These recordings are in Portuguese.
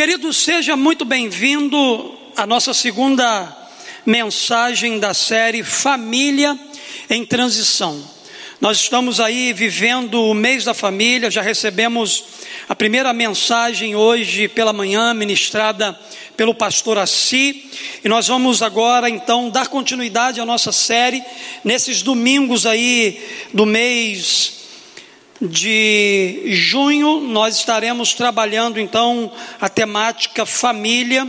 Querido, seja muito bem-vindo à nossa segunda mensagem da série Família em Transição. Nós estamos aí vivendo o mês da família, já recebemos a primeira mensagem hoje pela manhã, ministrada pelo pastor Assi, e nós vamos agora então dar continuidade à nossa série nesses domingos aí do mês de junho, nós estaremos trabalhando então a temática família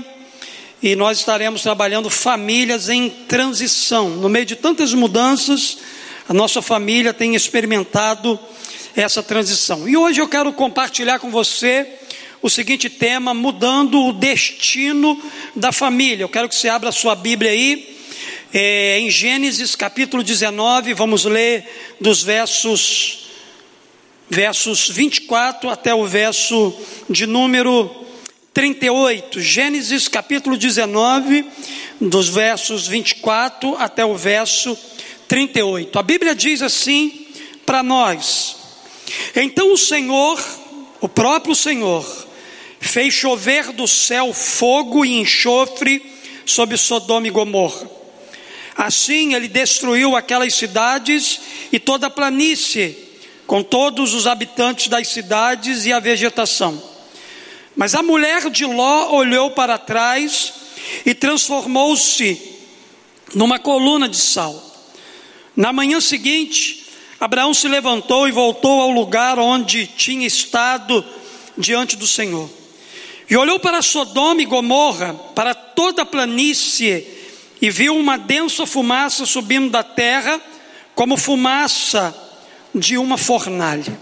e nós estaremos trabalhando famílias em transição. No meio de tantas mudanças, a nossa família tem experimentado essa transição. E hoje eu quero compartilhar com você o seguinte tema: mudando o destino da família. Eu quero que você abra a sua Bíblia aí, é, em Gênesis capítulo 19, vamos ler dos versos versos 24 até o verso de número 38. Gênesis capítulo 19, dos versos 24 até o verso 38. A Bíblia diz assim para nós: Então o Senhor, o próprio Senhor, fez chover do céu fogo e enxofre sobre Sodoma e Gomorra. Assim ele destruiu aquelas cidades e toda a planície com todos os habitantes das cidades e a vegetação. Mas a mulher de Ló olhou para trás e transformou-se numa coluna de sal. Na manhã seguinte, Abraão se levantou e voltou ao lugar onde tinha estado diante do Senhor. E olhou para Sodoma e Gomorra, para toda a planície, e viu uma densa fumaça subindo da terra, como fumaça de uma fornalha.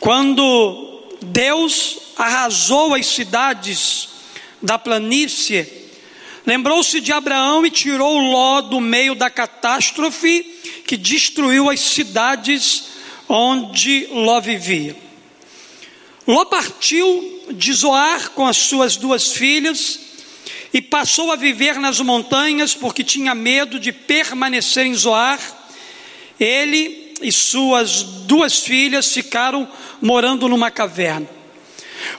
Quando Deus arrasou as cidades da planície, lembrou-se de Abraão e tirou Ló do meio da catástrofe que destruiu as cidades onde Ló vivia. Ló partiu de Zoar com as suas duas filhas e passou a viver nas montanhas porque tinha medo de permanecer em Zoar ele e suas duas filhas ficaram morando numa caverna.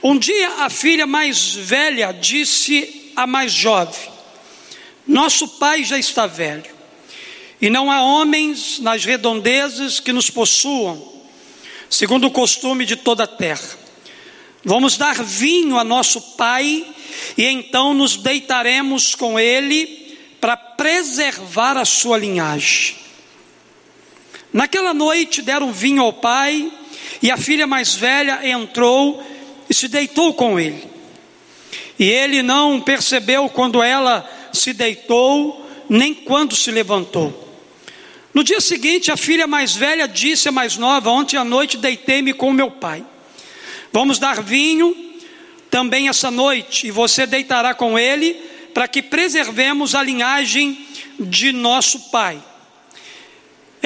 Um dia a filha mais velha disse à mais jovem: Nosso pai já está velho, e não há homens nas redondezas que nos possuam, segundo o costume de toda a terra. Vamos dar vinho a nosso pai, e então nos deitaremos com ele para preservar a sua linhagem. Naquela noite deram vinho ao pai, e a filha mais velha entrou e se deitou com ele. E ele não percebeu quando ela se deitou, nem quando se levantou. No dia seguinte, a filha mais velha disse à mais nova: Ontem à noite deitei-me com meu pai. Vamos dar vinho também essa noite, e você deitará com ele, para que preservemos a linhagem de nosso pai.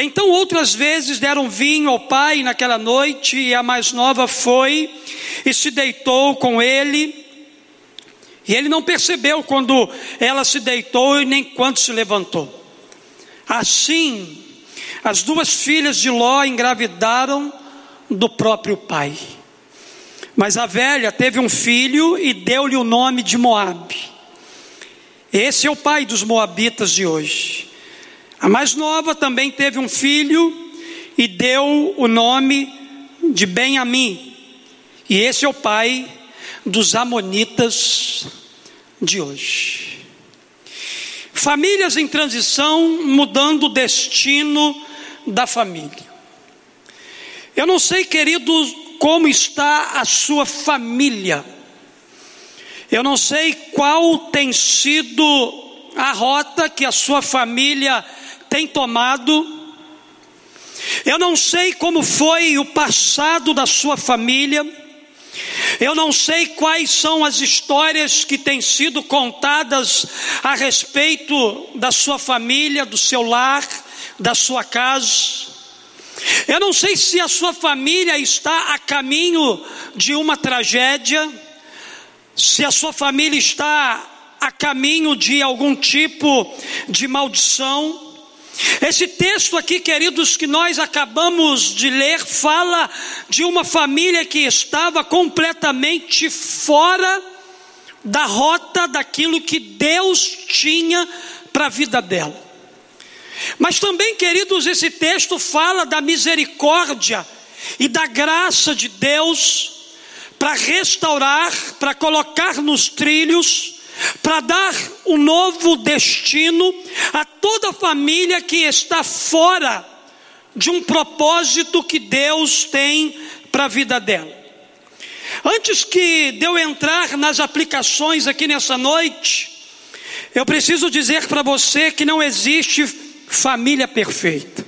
Então outras vezes deram vinho ao pai naquela noite, e a mais nova foi e se deitou com ele. E ele não percebeu quando ela se deitou e nem quando se levantou. Assim, as duas filhas de Ló engravidaram do próprio pai. Mas a velha teve um filho e deu-lhe o nome de Moabe. Esse é o pai dos moabitas de hoje. A mais nova também teve um filho e deu o nome de Benjamim. E esse é o pai dos amonitas de hoje. Famílias em transição mudando o destino da família. Eu não sei, querido, como está a sua família. Eu não sei qual tem sido a rota que a sua família tem tomado. Eu não sei como foi o passado da sua família. Eu não sei quais são as histórias que têm sido contadas a respeito da sua família, do seu lar, da sua casa. Eu não sei se a sua família está a caminho de uma tragédia, se a sua família está a caminho de algum tipo de maldição. Esse texto aqui, queridos, que nós acabamos de ler, fala de uma família que estava completamente fora da rota daquilo que Deus tinha para a vida dela. Mas também, queridos, esse texto fala da misericórdia e da graça de Deus para restaurar, para colocar nos trilhos, para dar um novo destino a toda família que está fora de um propósito que Deus tem para a vida dela. Antes que de eu entrar nas aplicações aqui nessa noite, eu preciso dizer para você que não existe família perfeita.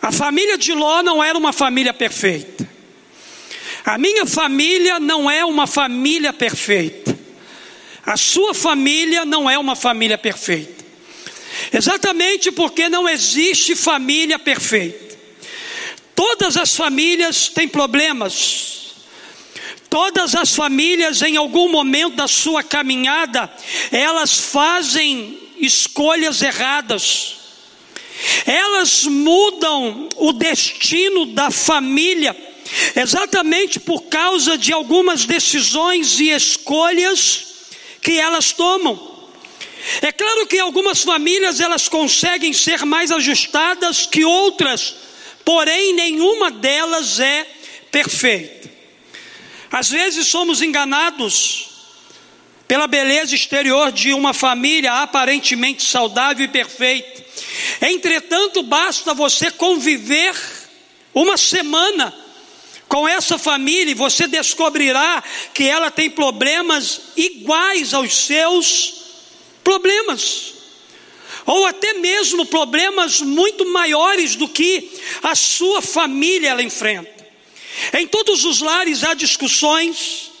A família de Ló não era uma família perfeita. A minha família não é uma família perfeita. A sua família não é uma família perfeita. Exatamente porque não existe família perfeita. Todas as famílias têm problemas. Todas as famílias, em algum momento da sua caminhada, elas fazem escolhas erradas. Elas mudam o destino da família exatamente por causa de algumas decisões e escolhas que elas tomam. É claro que algumas famílias elas conseguem ser mais ajustadas que outras, porém nenhuma delas é perfeita. Às vezes somos enganados pela beleza exterior de uma família aparentemente saudável e perfeita. Entretanto, basta você conviver uma semana com essa família, você descobrirá que ela tem problemas iguais aos seus problemas, ou até mesmo problemas muito maiores do que a sua família ela enfrenta. Em todos os lares há discussões,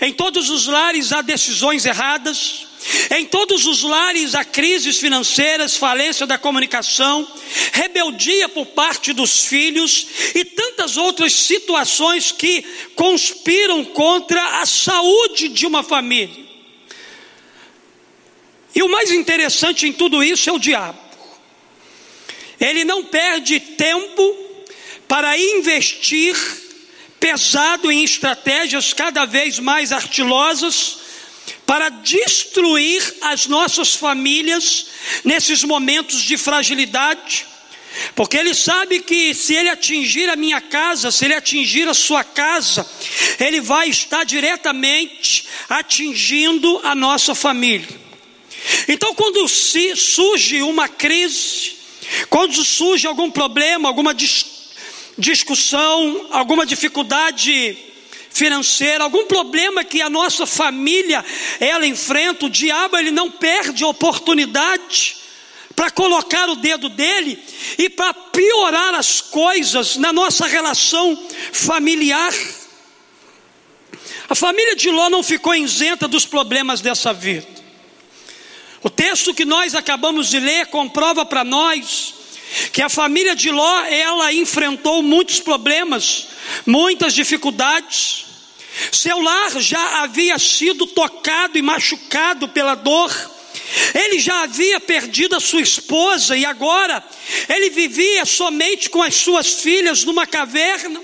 em todos os lares há decisões erradas, em todos os lares há crises financeiras, falência da comunicação, rebeldia por parte dos filhos e tantas outras situações que conspiram contra a saúde de uma família. E o mais interessante em tudo isso é o diabo. Ele não perde tempo para investir pesado em estratégias cada vez mais artilosas para destruir as nossas famílias nesses momentos de fragilidade, porque ele sabe que se ele atingir a minha casa, se ele atingir a sua casa, ele vai estar diretamente atingindo a nossa família. Então, quando surge uma crise, quando surge algum problema, alguma discussão, alguma dificuldade financeira, algum problema que a nossa família ela enfrenta, o diabo ele não perde oportunidade para colocar o dedo dele e para piorar as coisas na nossa relação familiar. A família de Ló não ficou isenta dos problemas dessa vida. O texto que nós acabamos de ler comprova para nós que a família de Ló ela enfrentou muitos problemas, muitas dificuldades. Seu lar já havia sido tocado e machucado pela dor. Ele já havia perdido a sua esposa e agora ele vivia somente com as suas filhas numa caverna.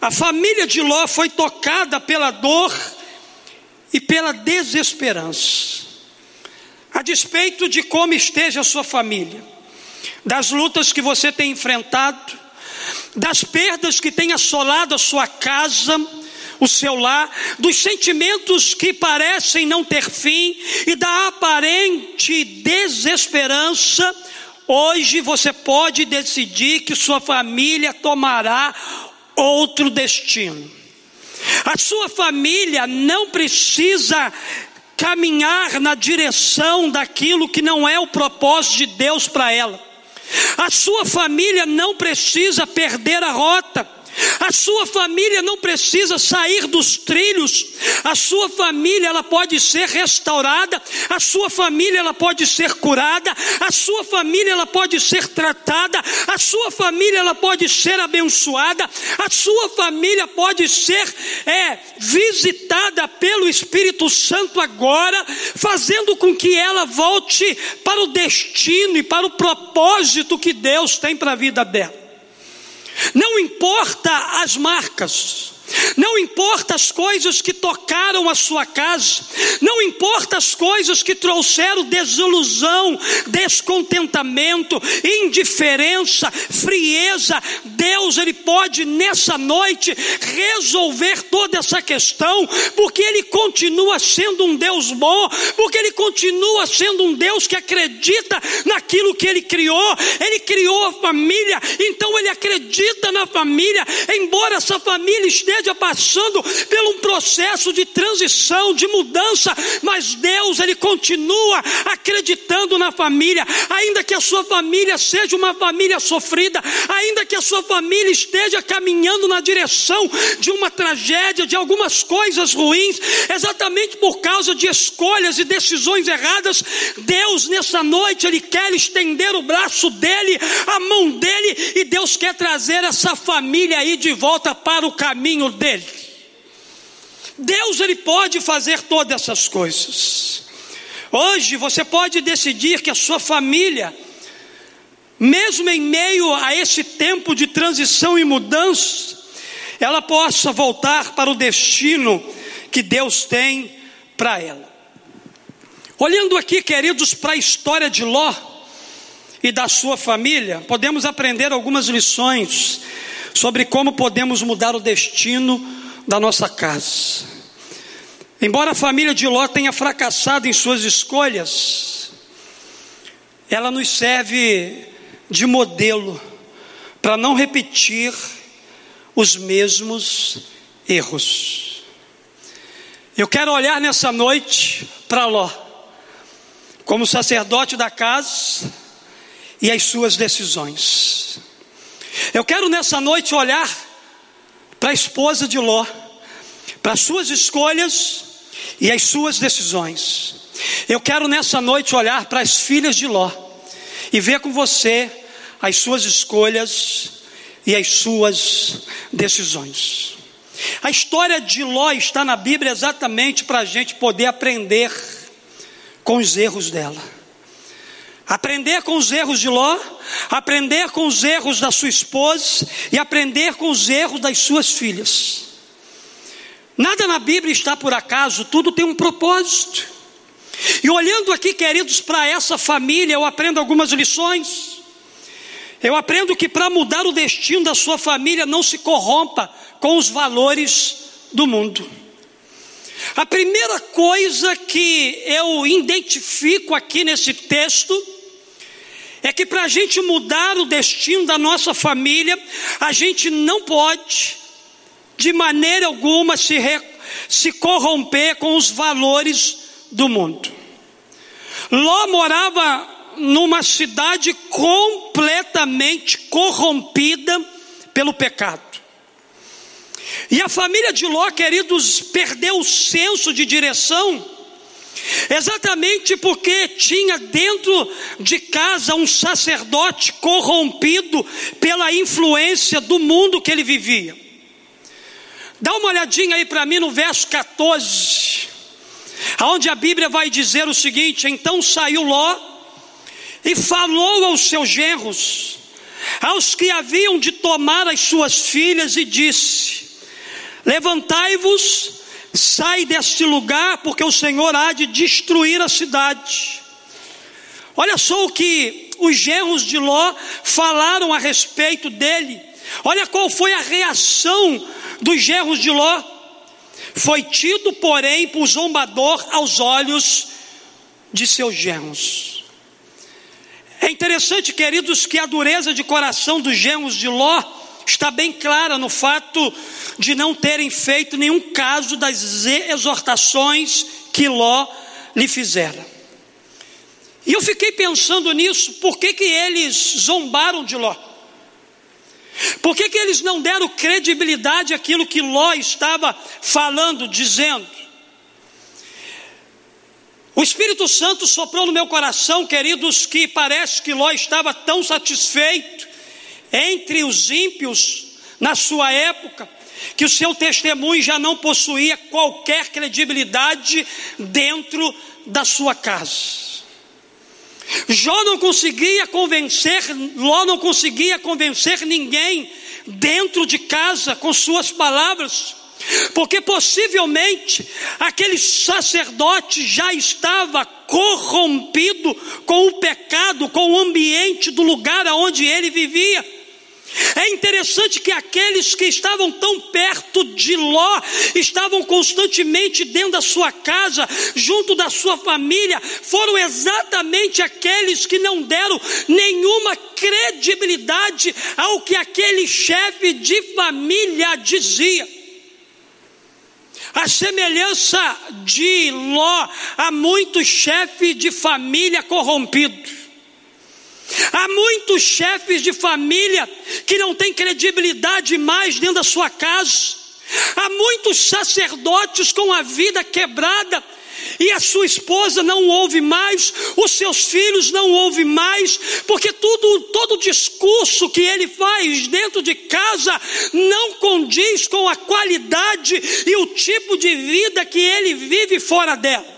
A família de Ló foi tocada pela dor e pela desesperança. A despeito de como esteja a sua família, das lutas que você tem enfrentado, das perdas que tem assolado a sua casa, o seu lar, dos sentimentos que parecem não ter fim e da aparente desesperança, hoje você pode decidir que sua família tomará outro destino. A sua família não precisa caminhar na direção daquilo que não é o propósito de Deus para ela. A sua família não precisa perder a rota, A sua família não precisa sair dos trilhos. A sua família ela pode ser restaurada, a sua família ela pode ser curada, a sua família ela pode ser tratada, a sua família ela pode ser abençoada, a sua família pode ser é, visitada pelo Espírito Santo agora, fazendo com que ela volte para o destino e para o propósito que Deus tem para a vida dela. Não importa as marcas, não importa as coisas que tocaram a sua casa, não importa as coisas que trouxeram desilusão, descontentamento, indiferença, frieza, Deus ele pode nessa noite resolver toda essa questão, porque ele continua sendo um Deus bom, porque ele continua sendo um Deus que acredita naquilo que ele criou. Ele criou a família, então ele acredita na família, embora essa família esteja esteja passando por um processo de transição, de mudança, mas Deus, Ele continua acreditando na família, ainda que a sua família seja uma família sofrida, ainda que a sua família esteja caminhando na direção de uma tragédia, de algumas coisas ruins, exatamente por causa de escolhas e decisões erradas, Deus nessa noite, Ele quer estender o braço dele, a mão dele, e Deus quer trazer essa família aí de volta para o caminho dele. Deus ele pode fazer todas essas coisas. Hoje você pode decidir que a sua família, mesmo em meio a esse tempo de transição e mudança, ela possa voltar para o destino que Deus tem para ela. Olhando aqui, queridos, para a história de Ló e da sua família, podemos aprender algumas lições sobre como podemos mudar o destino da nossa casa. Embora a família de Ló tenha fracassado em suas escolhas, ela nos serve de modelo para não repetir os mesmos erros. Eu quero olhar nessa noite para Ló, como sacerdote da casa e as suas decisões. Eu quero nessa noite olhar para a esposa de Ló, para as suas escolhas e as suas decisões. Eu quero nessa noite olhar para as filhas de Ló e ver com você as suas escolhas e as suas decisões. A história de Ló está na Bíblia exatamente para a gente poder aprender com os erros dela. Aprender com os erros de Ló, aprender com os erros da sua esposa e aprender com os erros das suas filhas. Nada na Bíblia está por acaso, tudo tem um propósito. E olhando aqui, queridos, para essa família, eu aprendo algumas lições. Eu aprendo que para mudar o destino da sua família, não se corrompa com os valores do mundo. A primeira coisa que eu identifico aqui nesse texto é que para a gente mudar o destino da nossa família, a gente não pode, de maneira alguma, se, re, se corromper com os valores do mundo. Ló morava numa cidade completamente corrompida pelo pecado. E a família de Ló, queridos, perdeu o senso de direção Exatamente porque tinha dentro de casa um sacerdote corrompido pela influência do mundo que ele vivia. Dá uma olhadinha aí para mim no verso 14, aonde a Bíblia vai dizer o seguinte: Então saiu Ló e falou aos seus genros, aos que haviam de tomar as suas filhas, e disse: Levantai-vos Sai deste lugar, porque o Senhor há de destruir a cidade. Olha só o que os genros de Ló falaram a respeito dele. Olha qual foi a reação dos genros de Ló. Foi tido, porém, por zombador aos olhos de seus genros. É interessante, queridos, que a dureza de coração dos genros de Ló está bem clara no fato de não terem feito nenhum caso das exortações que Ló lhe fizera. E eu fiquei pensando nisso, por que, que eles zombaram de Ló? Por que, que eles não deram credibilidade àquilo que Ló estava falando, dizendo? O Espírito Santo soprou no meu coração, queridos, que parece que Ló estava tão satisfeito entre os ímpios na sua época, que o seu testemunho já não possuía qualquer credibilidade dentro da sua casa. Jó não conseguia convencer, Ló não conseguia convencer ninguém dentro de casa com suas palavras, porque possivelmente aquele sacerdote já estava corrompido com o pecado, com o ambiente do lugar onde ele vivia. É interessante que aqueles que estavam tão perto de Ló, estavam constantemente dentro da sua casa, junto da sua família, foram exatamente aqueles que não deram nenhuma credibilidade ao que aquele chefe de família dizia. A semelhança de Ló a muitos chefes de família corrompidos. Há muitos chefes de família que não têm credibilidade mais dentro da sua casa. Há muitos sacerdotes com a vida quebrada e a sua esposa não ouve mais, os seus filhos não ouvem mais, porque tudo, todo discurso que ele faz dentro de casa não condiz com a qualidade e o tipo de vida que ele vive fora dela.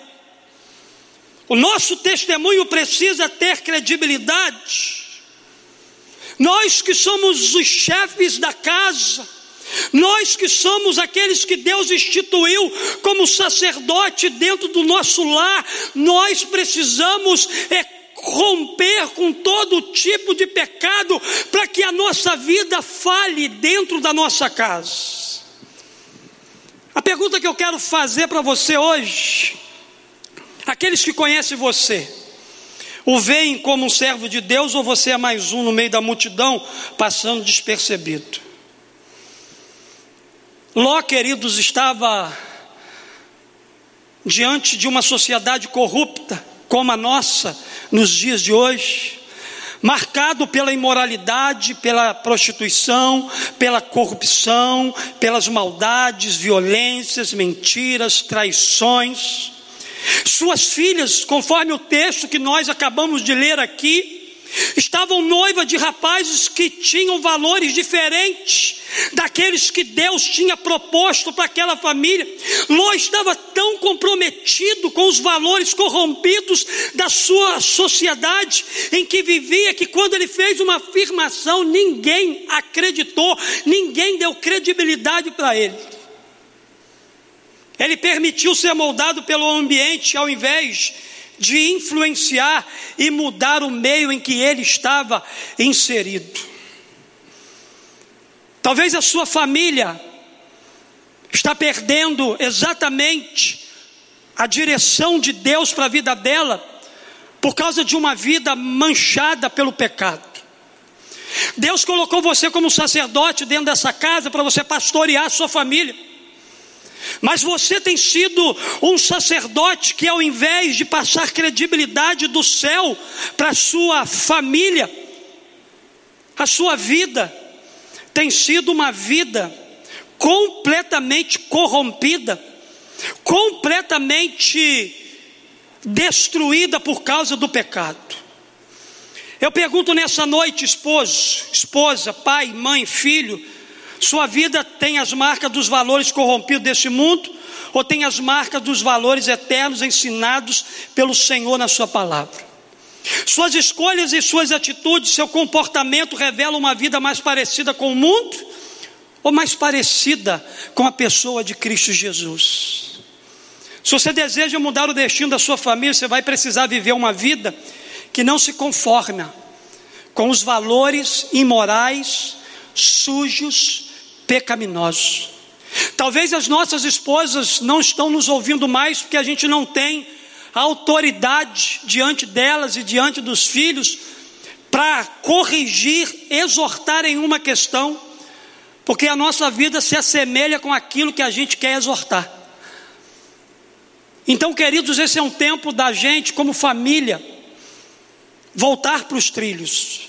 O nosso testemunho precisa ter credibilidade. Nós que somos os chefes da casa, nós que somos aqueles que Deus instituiu como sacerdote dentro do nosso lar, nós precisamos é, romper com todo tipo de pecado para que a nossa vida fale dentro da nossa casa. A pergunta que eu quero fazer para você hoje Aqueles que conhecem você, o veem como um servo de Deus ou você é mais um no meio da multidão, passando despercebido? Ló, queridos, estava diante de uma sociedade corrupta, como a nossa, nos dias de hoje, marcado pela imoralidade, pela prostituição, pela corrupção, pelas maldades, violências, mentiras, traições. Suas filhas, conforme o texto que nós acabamos de ler aqui, estavam noivas de rapazes que tinham valores diferentes daqueles que Deus tinha proposto para aquela família. Ló estava tão comprometido com os valores corrompidos da sua sociedade em que vivia que quando ele fez uma afirmação, ninguém acreditou, ninguém deu credibilidade para ele. Ele permitiu ser moldado pelo ambiente ao invés de influenciar e mudar o meio em que ele estava inserido. Talvez a sua família está perdendo exatamente a direção de Deus para a vida dela por causa de uma vida manchada pelo pecado. Deus colocou você como sacerdote dentro dessa casa para você pastorear a sua família. Mas você tem sido um sacerdote que, ao invés de passar credibilidade do céu para a sua família, a sua vida tem sido uma vida completamente corrompida, completamente destruída por causa do pecado. Eu pergunto nessa noite, esposo, esposa, pai, mãe, filho, sua vida tem as marcas dos valores corrompidos desse mundo, ou tem as marcas dos valores eternos ensinados pelo Senhor na Sua palavra? Suas escolhas e suas atitudes, seu comportamento revelam uma vida mais parecida com o mundo ou mais parecida com a pessoa de Cristo Jesus? Se você deseja mudar o destino da sua família, você vai precisar viver uma vida que não se conforma com os valores imorais, sujos, pecaminosos. Talvez as nossas esposas não estão nos ouvindo mais porque a gente não tem autoridade diante delas e diante dos filhos para corrigir, exortar em uma questão, porque a nossa vida se assemelha com aquilo que a gente quer exortar. Então, queridos, esse é um tempo da gente, como família, voltar para os trilhos,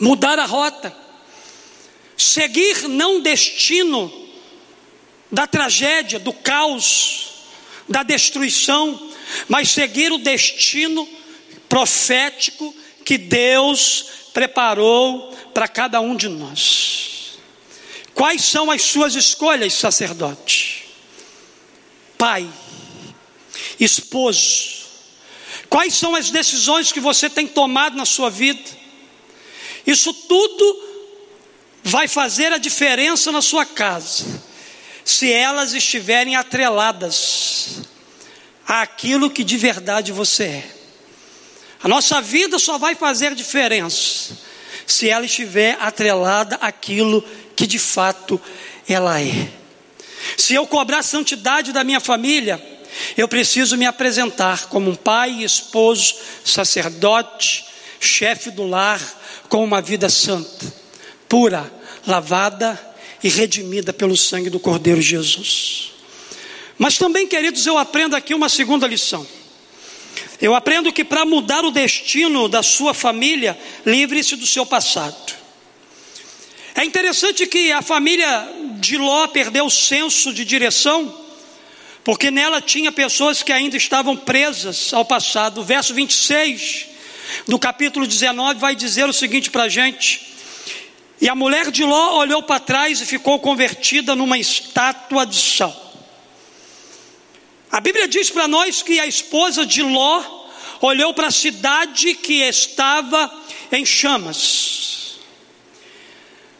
mudar a rota Seguir não destino da tragédia, do caos, da destruição, mas seguir o destino profético que Deus preparou para cada um de nós. Quais são as suas escolhas, sacerdote? Pai, esposo, quais são as decisões que você tem tomado na sua vida? Isso tudo vai fazer a diferença na sua casa, se elas estiverem atreladas àquilo que de verdade você é. A nossa vida só vai fazer diferença se ela estiver atrelada àquilo que de fato ela é. Se eu cobrar santidade da minha família, eu preciso me apresentar como um pai, esposo, sacerdote, chefe do lar, com uma vida santa, pura, lavada e redimida pelo sangue do Cordeiro Jesus. Mas também, queridos, eu aprendo aqui uma segunda lição. Eu aprendo que para mudar o destino da sua família, livre-se do seu passado. É interessante que a família de Ló perdeu o senso de direção, porque nela tinha pessoas que ainda estavam presas ao passado. O verso 26 do capítulo 19 vai dizer o seguinte para a gente: E a mulher de Ló olhou para trás e ficou convertida numa estátua de sal. A Bíblia diz para nós que a esposa de Ló olhou para a cidade que estava em chamas.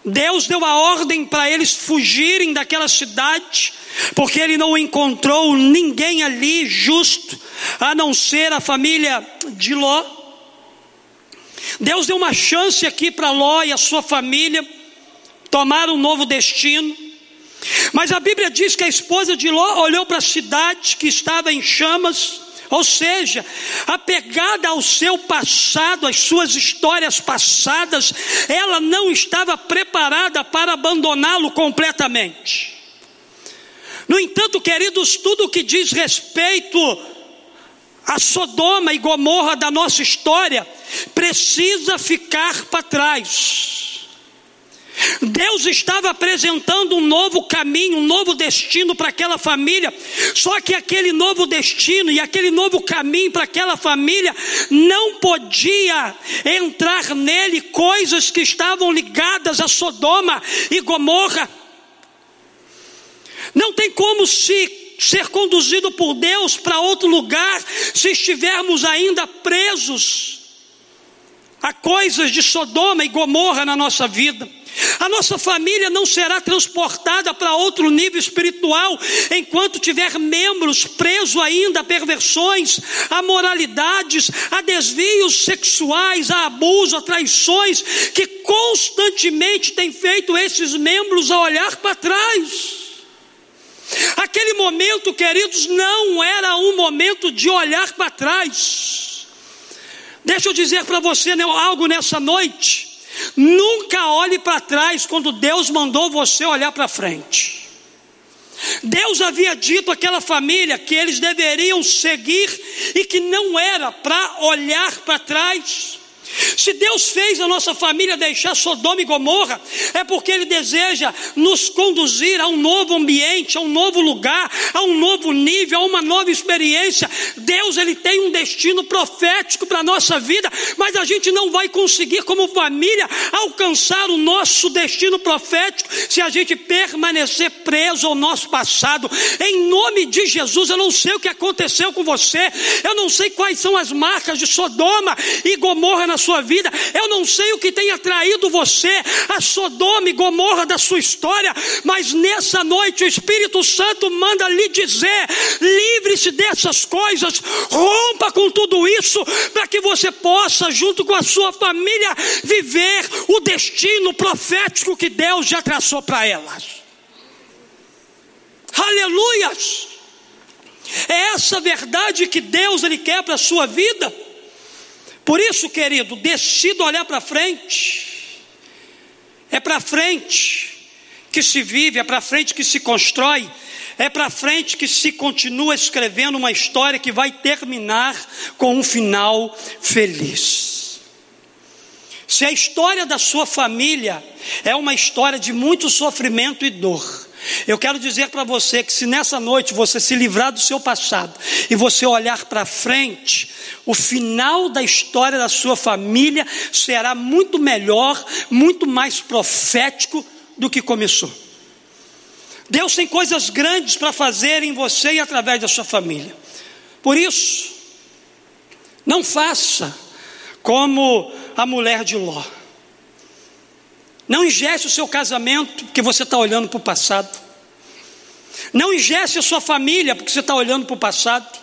Deus deu a ordem para eles fugirem daquela cidade, porque ele não encontrou ninguém ali justo, a não ser a família de Ló. Deus deu uma chance aqui para Ló e a sua família tomar um novo destino. Mas a Bíblia diz que a esposa de Ló olhou para a cidade que estava em chamas, ou seja, apegada ao seu passado, às suas histórias passadas, ela não estava preparada para abandoná-lo completamente. No entanto, queridos, tudo o que diz respeito a Sodoma e Gomorra da nossa história precisa ficar para trás. Deus estava apresentando um novo caminho, um novo destino para aquela família. Só que aquele novo destino e aquele novo caminho para aquela família não podia entrar nele coisas que estavam ligadas a Sodoma e Gomorra. Não tem como se ser conduzido por Deus para outro lugar se estivermos ainda presos a coisas de Sodoma e Gomorra na nossa vida. A nossa família não será transportada para outro nível espiritual enquanto tiver membros presos ainda a perversões, a moralidades, a desvios sexuais, a abuso, a traições, que constantemente tem feito esses membros a olhar para trás. Aquele momento, queridos, não era um momento de olhar para trás. Deixa eu dizer para você né, algo nessa noite. Nunca olhe para trás quando Deus mandou você olhar para frente. Deus havia dito àquela família que eles deveriam seguir e que não era para olhar para trás. Se Deus fez a nossa família deixar Sodoma e Gomorra, é porque Ele deseja nos conduzir a um novo ambiente, a um novo lugar, a um novo nível, a uma nova experiência. Deus Ele tem um destino profético para a nossa vida, mas a gente não vai conseguir, como família, alcançar o nosso destino profético se a gente permanecer preso ao nosso passado. Em nome de Jesus, eu não sei o que aconteceu com você, eu não sei quais são as marcas de Sodoma e Gomorra na sua vida. Eu não sei o que tem atraído você a Sodoma e Gomorra da sua história, mas nessa noite o Espírito Santo manda lhe dizer: livre-se dessas coisas, rompa com tudo isso, para que você possa, junto com a sua família, viver o destino profético que Deus já traçou para elas. Aleluias! É essa verdade que Deus ele quer para a sua vida. Por isso, querido, decida olhar para frente. É para frente que se vive, é para frente que se constrói, é para frente que se continua escrevendo uma história que vai terminar com um final feliz. Se a história da sua família é uma história de muito sofrimento e dor, eu quero dizer para você que se nessa noite você se livrar do seu passado e você olhar para frente, o final da história da sua família será muito melhor, muito mais profético do que começou. Deus tem coisas grandes para fazer em você e através da sua família. Por isso, não faça como a mulher de Ló. Não ingesse o seu casamento porque você está olhando para o passado. Não ingesse a sua família porque você está olhando para o passado.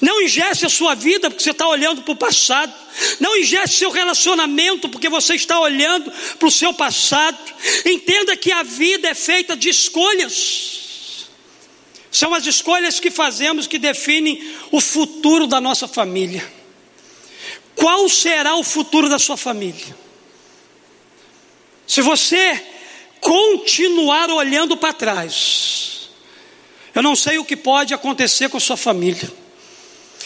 Não ingesse a sua vida porque você está olhando para o passado. Não ingesse seu relacionamento porque você está olhando para o seu passado. Entenda que a vida é feita de escolhas. São as escolhas que fazemos que definem o futuro da nossa família. Qual será o futuro da sua família? Se você continuar olhando para trás, eu não sei o que pode acontecer com a sua família,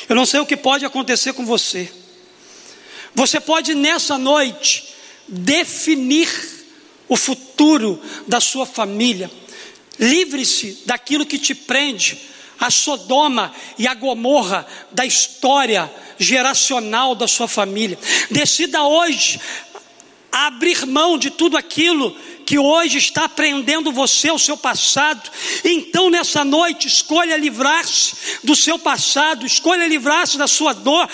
eu não sei o que pode acontecer com você. Você pode nessa noite definir o futuro da sua família. Livre-se daquilo que te prende, a Sodoma e a Gomorra da história geracional da sua família. Decida hoje abrir mão de tudo aquilo que hoje está prendendo você, o seu passado. Então, nessa noite, escolha livrar-se do seu passado, escolha livrar-se da sua dor,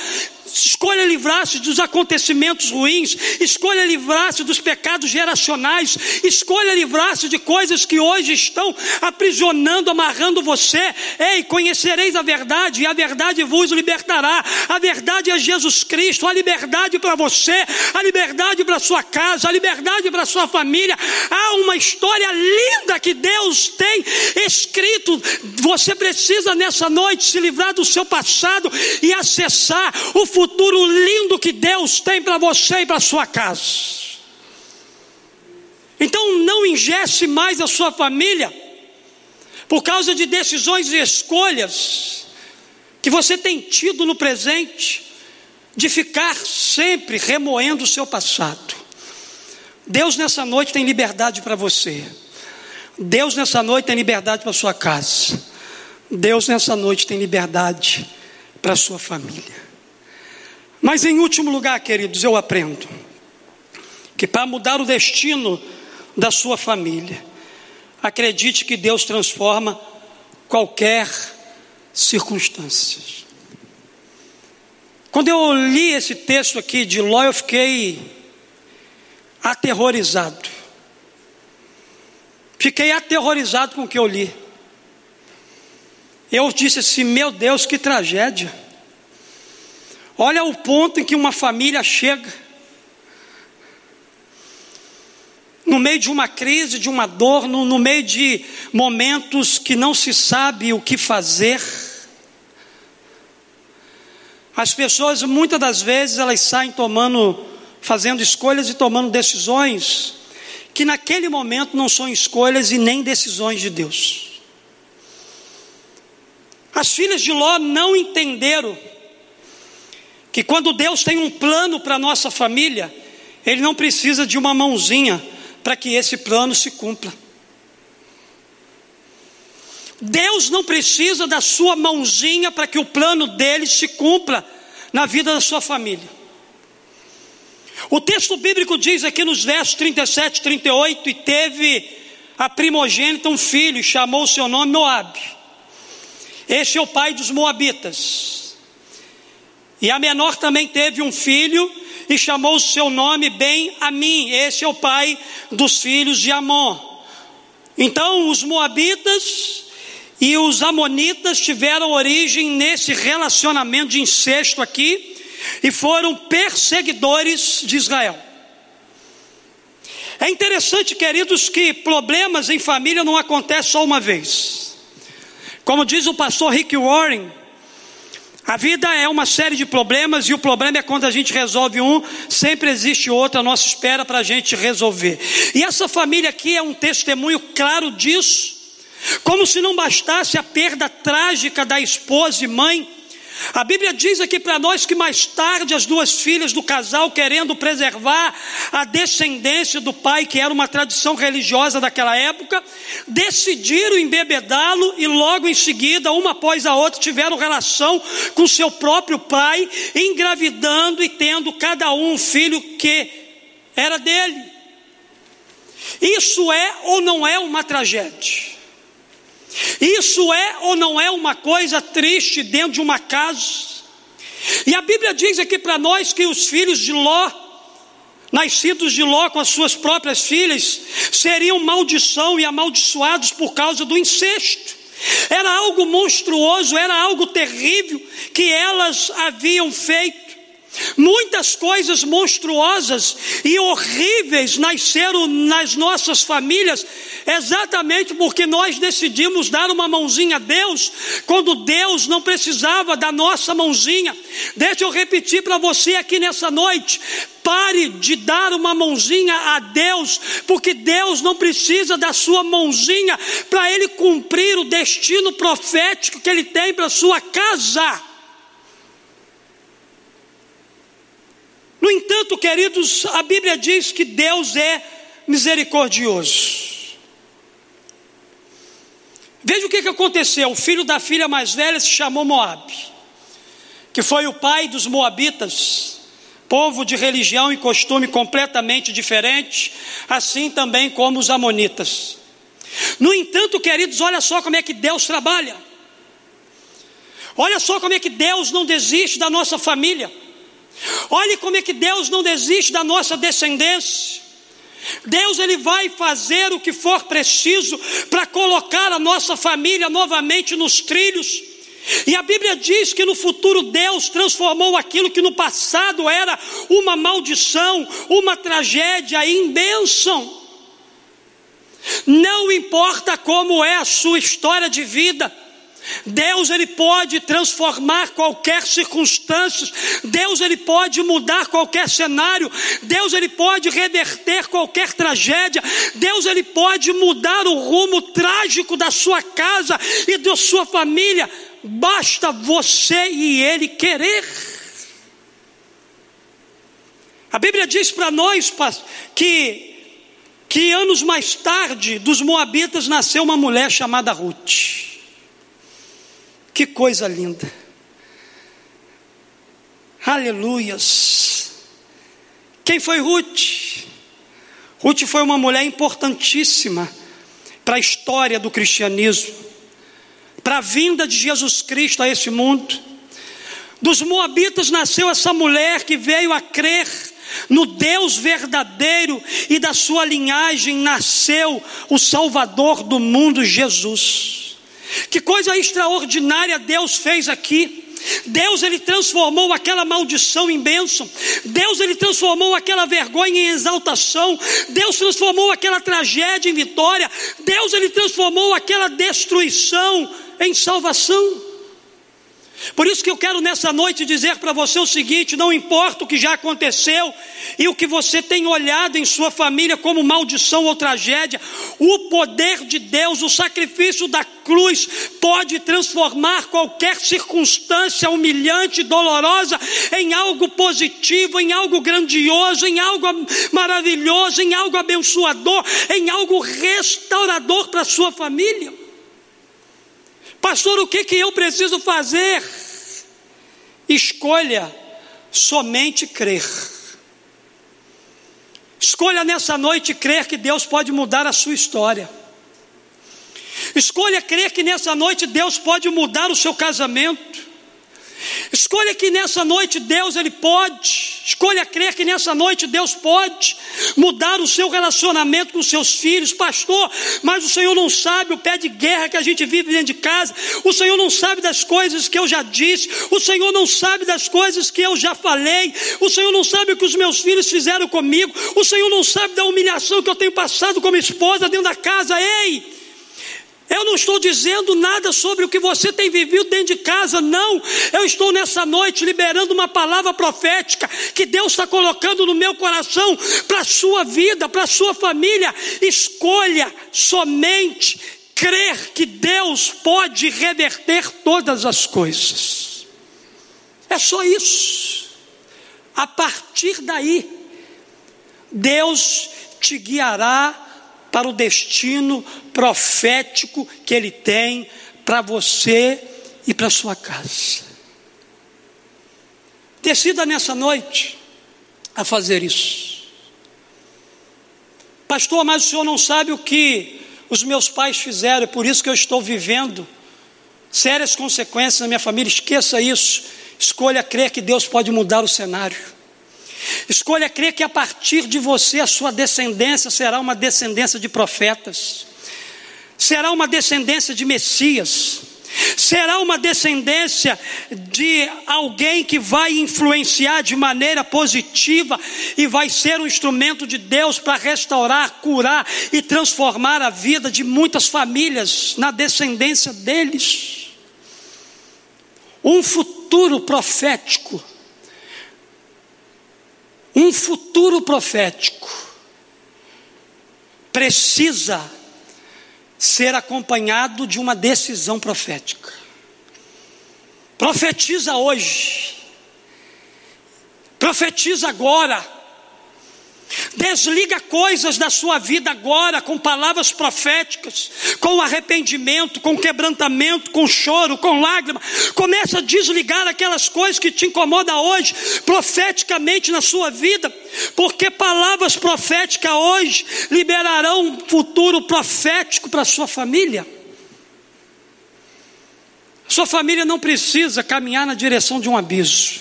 Escolha livrar-se dos acontecimentos ruins, escolha livrar-se dos pecados geracionais, escolha livrar-se de coisas que hoje estão aprisionando, amarrando você. Ei, conhecereis a verdade e a verdade vos libertará. A verdade é Jesus Cristo, a liberdade para você, a liberdade para sua casa, a liberdade para sua família. Há uma história linda que Deus tem escrito. Você precisa nessa noite se livrar do seu passado e acessar o futuro futuro lindo que Deus tem para você e para sua casa. Então não ingesse mais a sua família por causa de decisões e escolhas que você tem tido no presente, de ficar sempre remoendo o seu passado. Deus nessa noite tem liberdade para você. Deus nessa noite tem liberdade para sua casa. Deus nessa noite tem liberdade para sua família. Mas em último lugar, queridos, eu aprendo que para mudar o destino da sua família, acredite que Deus transforma qualquer circunstância. Quando eu li esse texto aqui de Ló, eu fiquei aterrorizado. Fiquei aterrorizado com o que eu li. Eu disse assim: meu Deus, que tragédia. Olha o ponto em que uma família chega. No meio de uma crise, de uma dor, no, no meio de momentos que não se sabe o que fazer. As pessoas, muitas das vezes, elas saem tomando, fazendo escolhas e tomando decisões que naquele momento não são escolhas e nem decisões de Deus. As filhas de Ló não entenderam que quando Deus tem um plano para a nossa família, Ele não precisa de uma mãozinha para que esse plano se cumpra. Deus não precisa da sua mãozinha para que o plano dele se cumpra na vida da sua família. O texto bíblico diz aqui nos versos 37 e 38: E teve a primogênita um filho, chamou o seu nome Moabe. Este é o pai dos Moabitas. E a menor também teve um filho e chamou o seu nome bem a mim. Esse é o pai dos filhos de Amon. Então os moabitas e os amonitas tiveram origem nesse relacionamento de incesto aqui e foram perseguidores de Israel. É interessante, queridos, que problemas em família não acontecem só uma vez. Como diz o pastor Rick Warren, a vida é uma série de problemas e o problema é quando a gente resolve um, sempre existe outro à nossa espera para a gente resolver. E essa família aqui é um testemunho claro disso. Como se não bastasse a perda trágica da esposa e mãe, A Bíblia diz aqui para nós que mais tarde as duas filhas do casal, querendo preservar a descendência do pai, que era uma tradição religiosa daquela época, decidiram embebedá-lo e logo em seguida, uma após a outra, tiveram relação com seu próprio pai, engravidando e tendo cada um um filho que era dele. Isso é ou não é uma tragédia? Isso é ou não é uma coisa triste dentro de uma casa? E a Bíblia diz aqui para nós que os filhos de Ló, nascidos de Ló com as suas próprias filhas, seriam maldição e amaldiçoados por causa do incesto. Era algo monstruoso, era algo terrível que elas haviam feito. Muitas coisas monstruosas e horríveis nasceram nas nossas famílias, exatamente porque nós decidimos dar uma mãozinha a Deus, quando Deus não precisava da nossa mãozinha. Deixa eu repetir para você aqui nessa noite: Pare de dar uma mãozinha a Deus, porque Deus não precisa da sua mãozinha para Ele cumprir o destino profético que Ele tem para a sua casa. Queridos, a Bíblia diz que Deus é misericordioso. Veja o que, que aconteceu: o filho da filha mais velha se chamou Moabe, que foi o pai dos Moabitas, povo de religião e costume completamente diferente, assim também como os Amonitas. No entanto, queridos, olha só como é que Deus trabalha. Olha só como é que Deus não desiste da nossa família. Olhe como é que Deus não desiste da nossa descendência. Deus ele vai fazer o que for preciso para colocar a nossa família novamente nos trilhos. E a Bíblia diz que no futuro Deus transformou aquilo que no passado era uma maldição, uma tragédia em bênção. Não importa como é a sua história de vida, Deus ele pode transformar qualquer circunstância, Deus ele pode mudar qualquer cenário, Deus ele pode reverter qualquer tragédia, Deus ele pode mudar o rumo trágico da sua casa e da sua família. Basta você e ele querer. A Bíblia diz para nós que que anos mais tarde dos moabitas nasceu uma mulher chamada Ruth. Que coisa linda. Aleluias. Quem foi Ruth? Ruth foi uma mulher importantíssima para a história do cristianismo, para a vinda de Jesus Cristo a esse mundo. Dos Moabitas nasceu essa mulher que veio a crer no Deus verdadeiro e da sua linhagem nasceu o Salvador do mundo, Jesus. Que coisa extraordinária Deus fez aqui. Deus ele transformou aquela maldição em bênção. Deus ele transformou aquela vergonha em exaltação. Deus transformou aquela tragédia em vitória. Deus ele transformou aquela destruição em salvação. Por isso que eu quero nessa noite dizer para você o seguinte: não importa o que já aconteceu e o que você tem olhado em sua família como maldição ou tragédia, o poder de Deus, o sacrifício da cruz, pode transformar qualquer circunstância humilhante, dolorosa, em algo positivo, em algo grandioso, em algo maravilhoso, em algo abençoador, em algo restaurador para a sua família. Pastor, o que, que eu preciso fazer? Escolha somente crer. Escolha nessa noite crer que Deus pode mudar a sua história. Escolha crer que nessa noite Deus pode mudar o seu casamento. Escolha que nessa noite Deus ele pode, escolha crer que nessa noite Deus pode mudar o seu relacionamento com seus filhos, pastor. Mas o Senhor não sabe o pé de guerra que a gente vive dentro de casa. O Senhor não sabe das coisas que eu já disse. O Senhor não sabe das coisas que eu já falei. O Senhor não sabe o que os meus filhos fizeram comigo. O Senhor não sabe da humilhação que eu tenho passado como esposa dentro da casa. Ei! Eu não estou dizendo nada sobre o que você tem vivido dentro de casa, não. Eu estou nessa noite liberando uma palavra profética que Deus está colocando no meu coração para a sua vida, para a sua família. Escolha somente crer que Deus pode reverter todas as coisas. É só isso. A partir daí, Deus te guiará para o destino profético que Ele tem para você e para sua casa. Decida nessa noite a fazer isso. Pastor, mas o senhor não sabe o que os meus pais fizeram, é por isso que eu estou vivendo sérias consequências na minha família. Esqueça isso. Escolha crer que Deus pode mudar o cenário. Escolha crer que a partir de você a sua descendência será uma descendência de profetas, será uma descendência de Messias será uma descendência de alguém que vai influenciar de maneira positiva e vai ser um instrumento de Deus para restaurar, curar e transformar a vida de muitas famílias na descendência deles. Um futuro profético. Um futuro profético precisa ser acompanhado de uma decisão profética. Profetiza hoje, profetiza agora, Desliga coisas da sua vida agora com palavras proféticas, com arrependimento, com quebrantamento, com choro, com lágrima. Começa a desligar aquelas coisas que te incomodam hoje, profeticamente na sua vida, porque palavras proféticas hoje liberarão um futuro profético para a sua família. Sua família não precisa caminhar na direção de um abismo,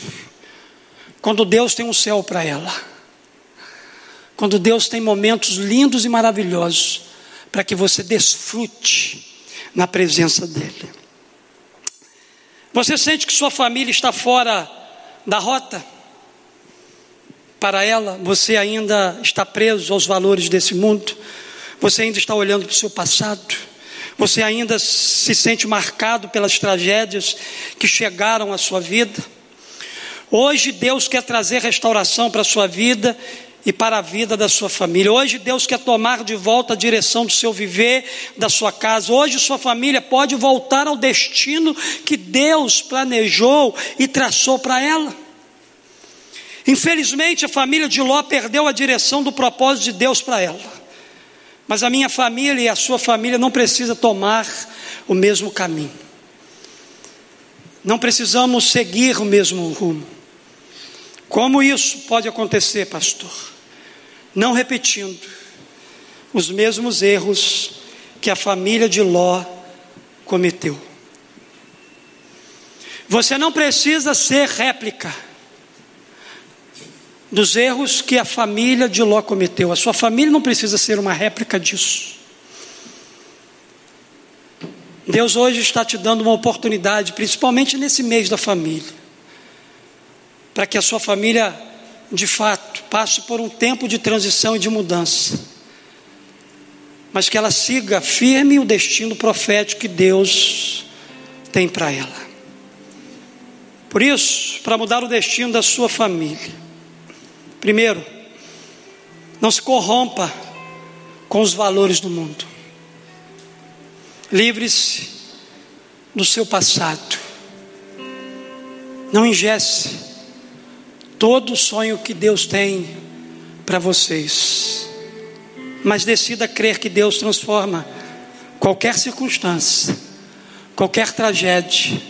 quando Deus tem um céu para ela. Quando Deus tem momentos lindos e maravilhosos para que você desfrute na presença dEle. Você sente que sua família está fora da rota? Para ela, você ainda está preso aos valores desse mundo? Você ainda está olhando para o seu passado? Você ainda se sente marcado pelas tragédias que chegaram à sua vida? Hoje Deus quer trazer restauração para a sua vida e para a vida da sua família. Hoje Deus quer tomar de volta a direção do seu viver, da sua casa. Hoje sua família pode voltar ao destino que Deus planejou e traçou para ela. Infelizmente, a família de Ló perdeu a direção do propósito de Deus para ela. Mas a minha família e a sua família não precisa tomar o mesmo caminho. Não precisamos seguir o mesmo rumo. Como isso pode acontecer, pastor? Não repetindo os mesmos erros que a família de Ló cometeu. Você não precisa ser réplica dos erros que a família de Ló cometeu. A sua família não precisa ser uma réplica disso. Deus hoje está te dando uma oportunidade, principalmente nesse mês da família, para que a sua família, de fato, passe por um tempo de transição e de mudança, mas que ela siga firme o destino profético que Deus tem para ela. Por isso, para mudar o destino da sua família, primeiro, não se corrompa com os valores do mundo. Livre-se do seu passado. Não ingesse todo sonho que Deus tem para vocês. Mas decida crer que Deus transforma qualquer circunstância, qualquer tragédia,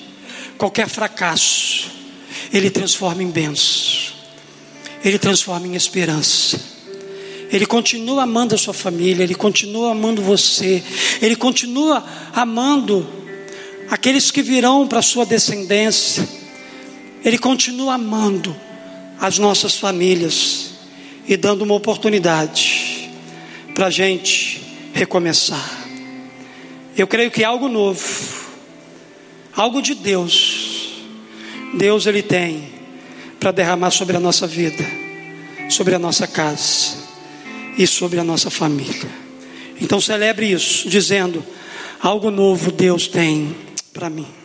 qualquer fracasso, Ele transforma em bênção, Ele transforma em esperança. Ele continua amando a sua família, Ele continua amando você, Ele continua amando aqueles que virão para a sua descendência, Ele continua amando as nossas famílias e dando uma oportunidade para a gente recomeçar. Eu creio que algo novo, algo de Deus, Deus Ele tem para derramar sobre a nossa vida, sobre a nossa casa e sobre a nossa família. Então celebre isso, dizendo: algo novo Deus tem para mim.